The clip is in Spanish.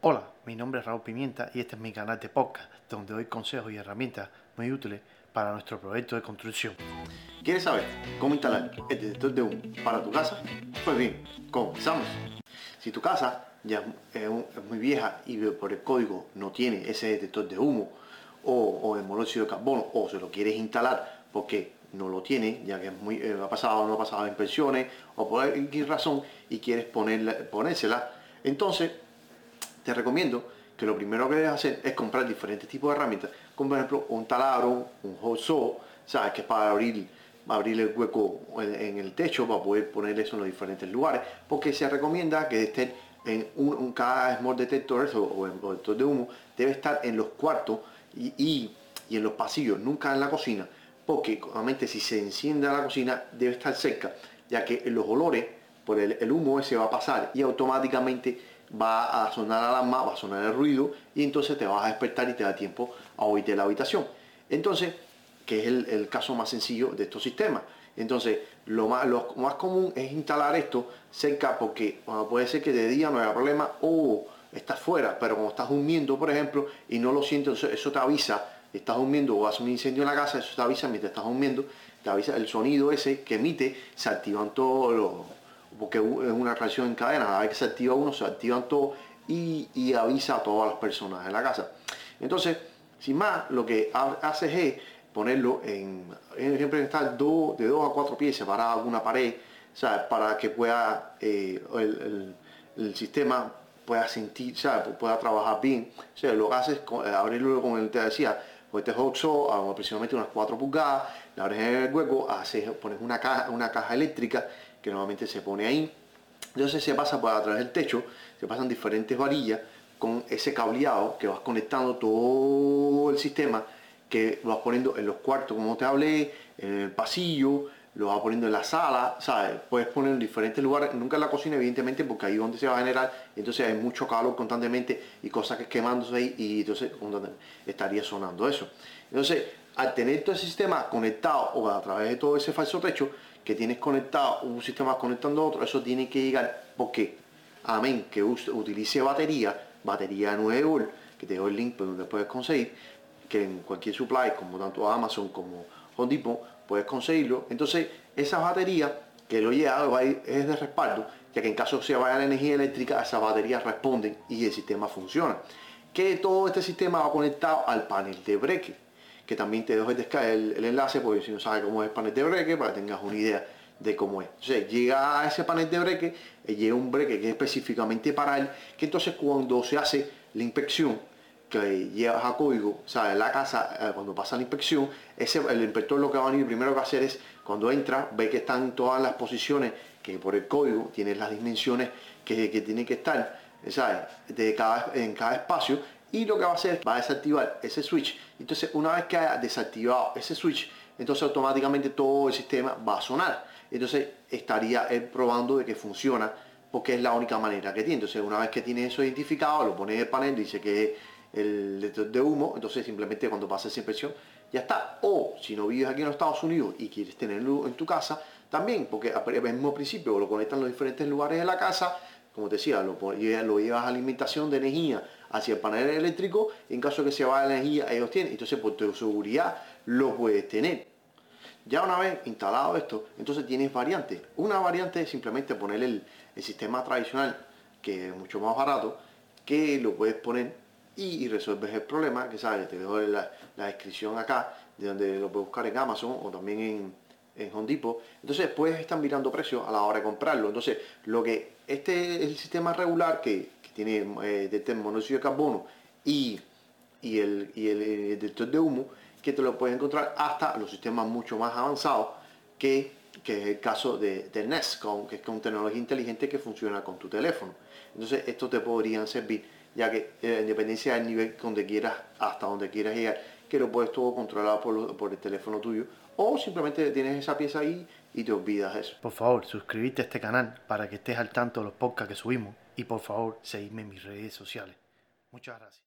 Hola, mi nombre es Raúl Pimienta y este es mi canal de podcast donde doy consejos y herramientas muy útiles para nuestro proyecto de construcción. ¿Quieres saber cómo instalar el detector de humo para tu casa? Pues bien, comenzamos. Si tu casa ya es muy vieja y por el código no tiene ese detector de humo o, el monóxido de carbono o se lo quieres instalar porque no lo tiene, ya que eh, ha pasado no ha pasado inspecciones o por alguna razón y quieres ponerla, ponérsela, entonces te recomiendo que lo primero que debes hacer es comprar diferentes tipos de herramientas, como por ejemplo un taladro, un hot ¿sabes? Que es para abrir, abrir el hueco en, el techo para poder poner eso en los diferentes lugares, porque se recomienda que estén en un, cada small detector o, en detector de humo debe estar en los cuartos y, en los pasillos, nunca en la cocina, porque obviamente si se enciende la cocina debe estar cerca, ya que los olores por el humo se va a pasar y automáticamente va a sonar la alarma, va a sonar el ruido y entonces te vas a despertar y te da tiempo a oírte la habitación. Entonces, que es el, caso más sencillo de estos sistemas. Entonces, lo más, lo más común es instalar esto cerca porque puede ser que de día no haya problema o estás fuera, pero cuando estás durmiendo, por ejemplo, y no lo sientes, eso, te avisa, estás durmiendo o hace un incendio en la casa, eso te avisa mientras estás durmiendo, te avisa el sonido ese que emite, se activan todos los porque es una reacción en cadena, cada vez que se activa uno, se activan todos y, avisa a todas las personas de la casa. Entonces, sin más, lo que haces es ponerlo en, siempre estar de dos a cuatro pies separado alguna pared, para que pueda eh, el, sistema pueda sentir, pueda trabajar bien. O sea, lo que haces es eh, abrirlo el te decía, pues este Hoxo aproximadamente unas 4 pulgadas, le abres el hueco, haces, pones una caja, una caja eléctrica que normalmente se pone ahí. Entonces se pasa por a través del techo, se pasan diferentes varillas con ese cableado que vas conectando todo el sistema que vas poniendo en los cuartos como te hablé, en el pasillo, lo vas poniendo en la sala, ¿sabes? Puedes poner en diferentes lugares, nunca en la cocina evidentemente porque ahí es donde se va a generar, entonces hay mucho calor constantemente y cosas que quemándose ahí y entonces estaría sonando eso. Entonces, al tener todo el sistema conectado o a través de todo ese falso techo, que tienes conectado un sistema conectando otro, eso tiene que llegar porque, amén, que utilice batería, batería 9 volt, que te doy el link donde puedes conseguir, que en cualquier supply, como tanto Amazon como Home Depot, puedes conseguirlo. Entonces, esa batería que lo lleva es de respaldo, ya que en caso se vaya la energía eléctrica, esas baterías responden y el sistema funciona. Que todo este sistema va conectado al panel de breque que también te dejo el, el, enlace, porque si no sabes cómo es el panel de breque, para que tengas una idea de cómo es. Entonces llega a ese panel de breque, eh, llega un breque que es específicamente para él, que entonces cuando se hace la inspección, que llevas a código, o sea, en la casa, eh, cuando pasa la inspección, ese, el inspector lo que va a venir primero que hacer es, cuando entra, ve que están todas las posiciones, que por el código tiene las dimensiones que, que tiene que estar, ¿sabes? De cada, en cada espacio, y lo que va a hacer va a desactivar ese switch. Entonces una vez que haya desactivado ese switch entonces automáticamente todo el sistema va a sonar. Entonces estaría él probando de que funciona porque es la única manera que tiene. Entonces una vez que tiene eso identificado lo pone en el panel dice que es el detector de humo entonces simplemente cuando pasa esa inspección ya está. O si no vives aquí en los Estados Unidos y quieres tenerlo en tu casa también porque al mismo principio lo conectan los diferentes lugares de la casa como te decía, lo, lo llevas a alimentación de energía hacia el panel eléctrico, en caso de que se vaya la energía, ellos tienen. Entonces, por tu seguridad, lo puedes tener. Ya una vez instalado esto, entonces tienes variantes. Una variante es simplemente poner el, sistema tradicional, que es mucho más barato, que lo puedes poner y, resuelves el problema, que sabes, te dejo la, la descripción acá, de donde lo puedes buscar en Amazon o también en, en Home Depot. Entonces puedes estar mirando precios a la hora de comprarlo. Entonces, lo que este es el sistema regular que, tiene eh, de monóxido de carbono y, y, el, y el, detector de humo, que te lo puedes encontrar hasta los sistemas mucho más avanzados que, que es el caso de, de Nest, que es con tecnología inteligente que funciona con tu teléfono. Entonces, esto te podrían servir, ya que eh, en del nivel donde quieras, hasta donde quieras llegar, que lo puedes todo controlar por, por el teléfono tuyo o simplemente tienes esa pieza ahí y te olvidas eso. Por favor, suscríbete a este canal para que estés al tanto de los podcasts que subimos y por favor, seguidme en mis redes sociales. Muchas gracias.